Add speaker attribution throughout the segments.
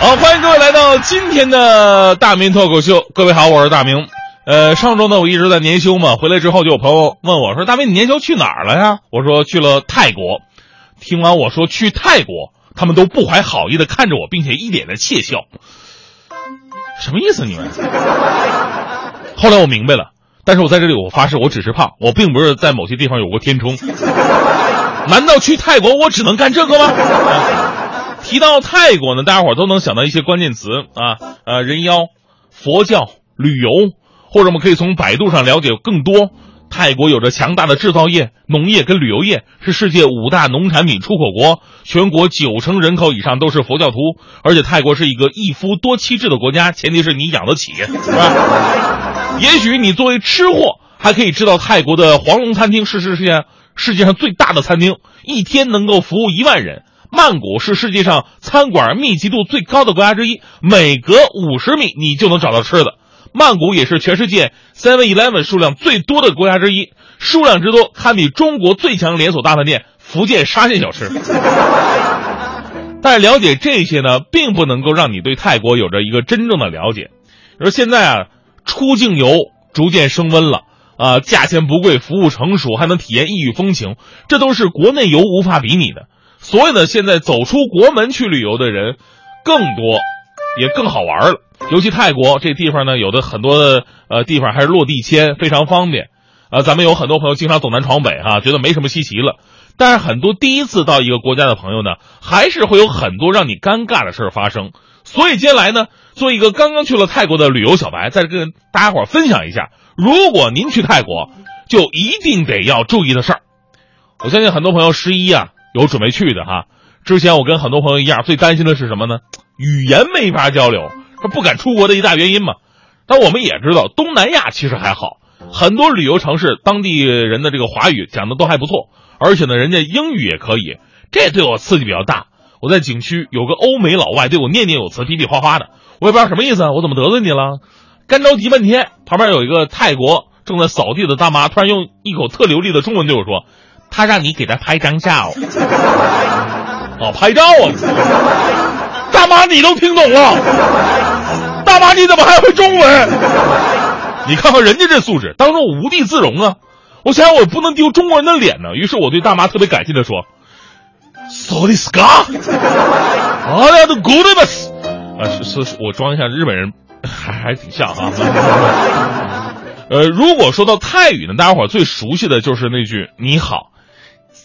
Speaker 1: 好，欢迎各位来到今天的大明脱口秀。各位好，我是大明。呃，上周呢，我一直在年休嘛，回来之后就有朋友问我说：“大明，你年休去哪儿了呀？”我说：“去了泰国。”听完我说去泰国，他们都不怀好意的看着我，并且一脸的窃笑。什么意思你们？后来我明白了，但是我在这里我发誓，我只是胖，我并不是在某些地方有过填充。难道去泰国我只能干这个吗？提到泰国呢，大家伙都能想到一些关键词啊，呃，人妖、佛教、旅游，或者我们可以从百度上了解更多。泰国有着强大的制造业、农业跟旅游业，是世界五大农产品出口国，全国九成人口以上都是佛教徒，而且泰国是一个一夫多妻制的国家，前提是你养得起，是吧？也许你作为吃货，还可以知道泰国的黄龙餐厅是世界世界上最大的餐厅，一天能够服务一万人。曼谷是世界上餐馆密集度最高的国家之一，每隔五十米你就能找到吃的。曼谷也是全世界 Seven Eleven 数量最多的国家之一，数量之多堪比中国最强连锁大饭店福建沙县小吃。但了解这些呢，并不能够让你对泰国有着一个真正的了解。说现在啊，出境游逐渐升温了啊，价钱不贵，服务成熟，还能体验异域风情，这都是国内游无法比拟的。所以呢，现在走出国门去旅游的人更多，也更好玩了。尤其泰国这地方呢，有的很多的呃地方还是落地签，非常方便。啊，咱们有很多朋友经常走南闯北哈，觉得没什么稀奇了。但是很多第一次到一个国家的朋友呢，还是会有很多让你尴尬的事儿发生。所以接下来呢，做一个刚刚去了泰国的旅游小白，再跟大家伙分享一下，如果您去泰国，就一定得要注意的事儿。我相信很多朋友十一啊有准备去的哈。之前我跟很多朋友一样，最担心的是什么呢？语言没法交流。他不敢出国的一大原因嘛，但我们也知道东南亚其实还好，很多旅游城市当地人的这个华语讲的都还不错，而且呢，人家英语也可以，这对我刺激比较大。我在景区有个欧美老外对我念念有词、比比划划的，我也不知道什么意思，我怎么得罪你了？干着急半天，旁边有一个泰国正在扫地的大妈，突然用一口特流利的中文对我说：“他让你给他拍张照。”哦，拍照啊！大妈，你都听懂了？大妈，你怎么还会中文？你看看人家这素质，当时我无地自容啊！我想想，我不能丢中国人的脸呢。于是我对大妈特别感谢的说：“Sorry, ska，啊，呀，都 good 的啊，是是，我装一下日本人，还还挺像啊。呃，如果说到泰语呢，大家伙最熟悉的就是那句“你好”，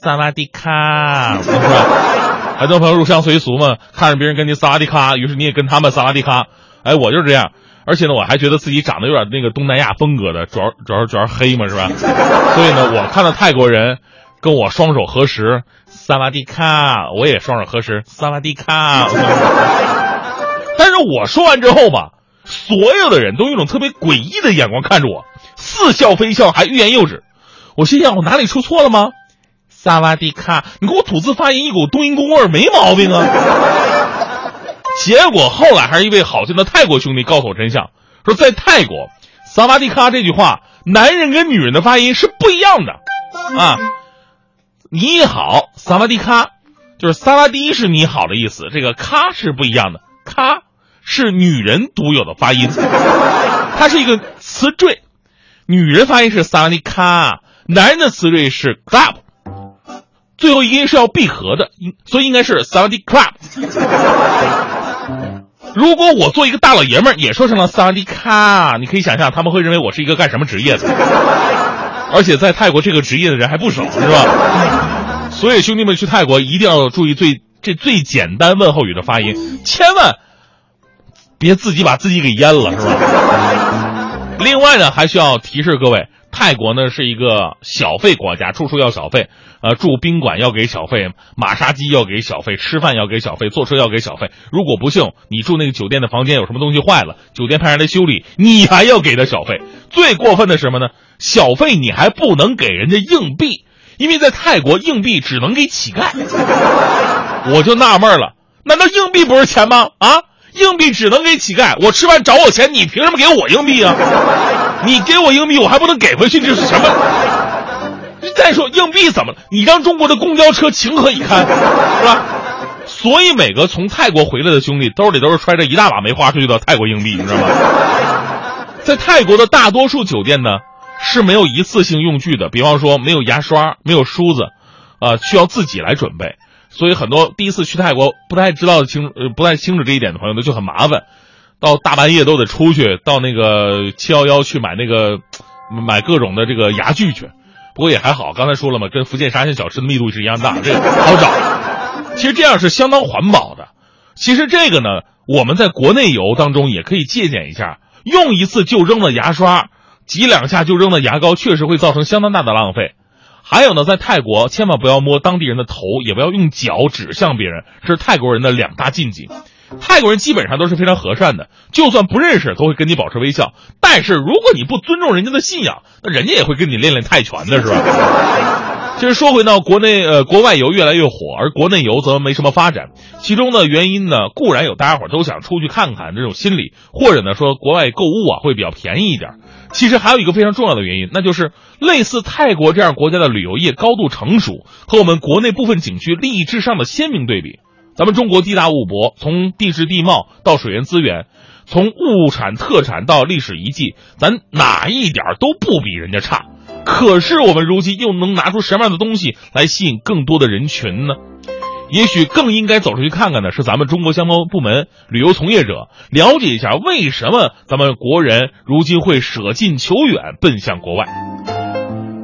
Speaker 1: 萨瓦迪卡，是吧？很多朋友入乡随俗嘛，看着别人跟你萨瓦迪卡，于是你也跟他们萨瓦迪卡。哎，我就是这样，而且呢，我还觉得自己长得有点那个东南亚风格的，主要主要主要黑嘛，是吧？所以呢，我看到泰国人跟我双手合十，萨瓦迪卡，我也双手合十，萨瓦迪卡。但是我说完之后吧，所有的人都用一种特别诡异的眼光看着我，似笑非笑，还欲言又止。我心想，我哪里出错了吗？萨瓦迪卡，你给我吐字发音一股冬阴功味儿，没毛病啊。结果后来还是一位好心的泰国兄弟告诉我真相，说在泰国，“萨瓦迪卡”这句话，男人跟女人的发音是不一样的啊。你好，萨瓦迪卡，就是萨瓦迪是你好的意思，这个卡是不一样的，卡是女人独有的发音，它是一个词缀，女人发音是萨瓦迪卡，男人的词缀是 club，最后一音是要闭合的，所以应该是萨瓦迪 club。如果我做一个大老爷们儿也说成了萨瓦迪卡，你可以想象他们会认为我是一个干什么职业的，而且在泰国这个职业的人还不少，是吧？所以兄弟们去泰国一定要注意最这最简单问候语的发音，千万别自己把自己给淹了，是吧？另外呢，还需要提示各位。泰国呢是一个小费国家，处处要小费，呃，住宾馆要给小费，马杀鸡要给小费，吃饭要给小费，坐车要给小费。如果不幸你住那个酒店的房间有什么东西坏了，酒店派人来修理，你还要给他小费。最过分的是什么呢？小费你还不能给人家硬币，因为在泰国硬币只能给乞丐。我就纳闷了，难道硬币不是钱吗？啊，硬币只能给乞丐，我吃饭找我钱，你凭什么给我硬币啊？你给我硬币，我还不能给回去，这是什么？再说硬币怎么了？你让中国的公交车情何以堪，是吧？所以每个从泰国回来的兄弟兜里都是揣着一大把没花出去的泰国硬币，你知道吗？在泰国的大多数酒店呢是没有一次性用具的，比方说没有牙刷、没有梳子，啊，需要自己来准备。所以很多第一次去泰国不太知道清呃不太清楚这一点的朋友呢就很麻烦，到大半夜都得出去到那个七幺幺去买那个买各种的这个牙具去。不过也还好，刚才说了嘛，跟福建沙县小吃的密度是一样大，这个好找。其实这样是相当环保的。其实这个呢，我们在国内游当中也可以借鉴一下，用一次就扔的牙刷，挤两下就扔的牙膏，确实会造成相当大的浪费。还有呢，在泰国千万不要摸当地人的头，也不要用脚指向别人，这是泰国人的两大禁忌。泰国人基本上都是非常和善的，就算不认识都会跟你保持微笑。但是如果你不尊重人家的信仰，那人家也会跟你练练泰拳的，是吧？其实说回到国内，呃，国外游越来越火，而国内游则没什么发展。其中的原因呢，固然有大家伙都想出去看看这种心理，或者呢说国外购物啊会比较便宜一点。其实还有一个非常重要的原因，那就是类似泰国这样国家的旅游业高度成熟，和我们国内部分景区利益至上的鲜明对比。咱们中国地大物博，从地质地貌到水源资源，从物产特产到历史遗迹，咱哪一点都不比人家差。可是我们如今又能拿出什么样的东西来吸引更多的人群呢？也许更应该走出去看看的是咱们中国相关部门、旅游从业者，了解一下为什么咱们国人如今会舍近求远，奔向国外。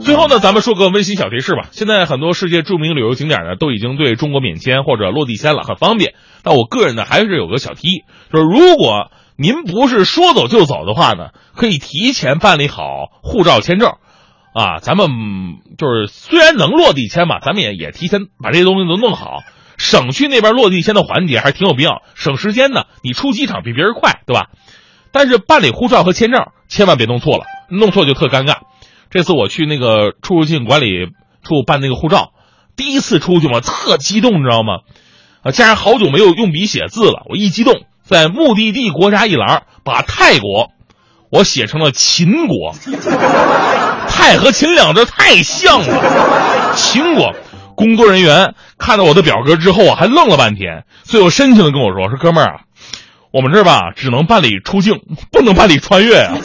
Speaker 1: 最后呢，咱们说个温馨小提示吧。现在很多世界著名旅游景点呢，都已经对中国免签或者落地签了，很方便。但我个人呢，还是有个小提议，就是如果您不是说走就走的话呢，可以提前办理好护照签证，啊，咱们就是虽然能落地签嘛，咱们也也提前把这些东西都弄好，省去那边落地签的环节，还是挺有必要，省时间的。你出机场比别人快，对吧？但是办理护照和签证千万别弄错了，弄错就特尴尬。这次我去那个出入境管理处办那个护照，第一次出去嘛，特激动，你知道吗？啊，加上好久没有用笔写字了，我一激动，在目的地国家一栏把泰国我写成了秦国，泰和秦两字太像了，秦国。工作人员看到我的表格之后啊，还愣了半天，最后深情的跟我说：“说哥们儿啊，我们这儿吧只能办理出境，不能办理穿越啊。”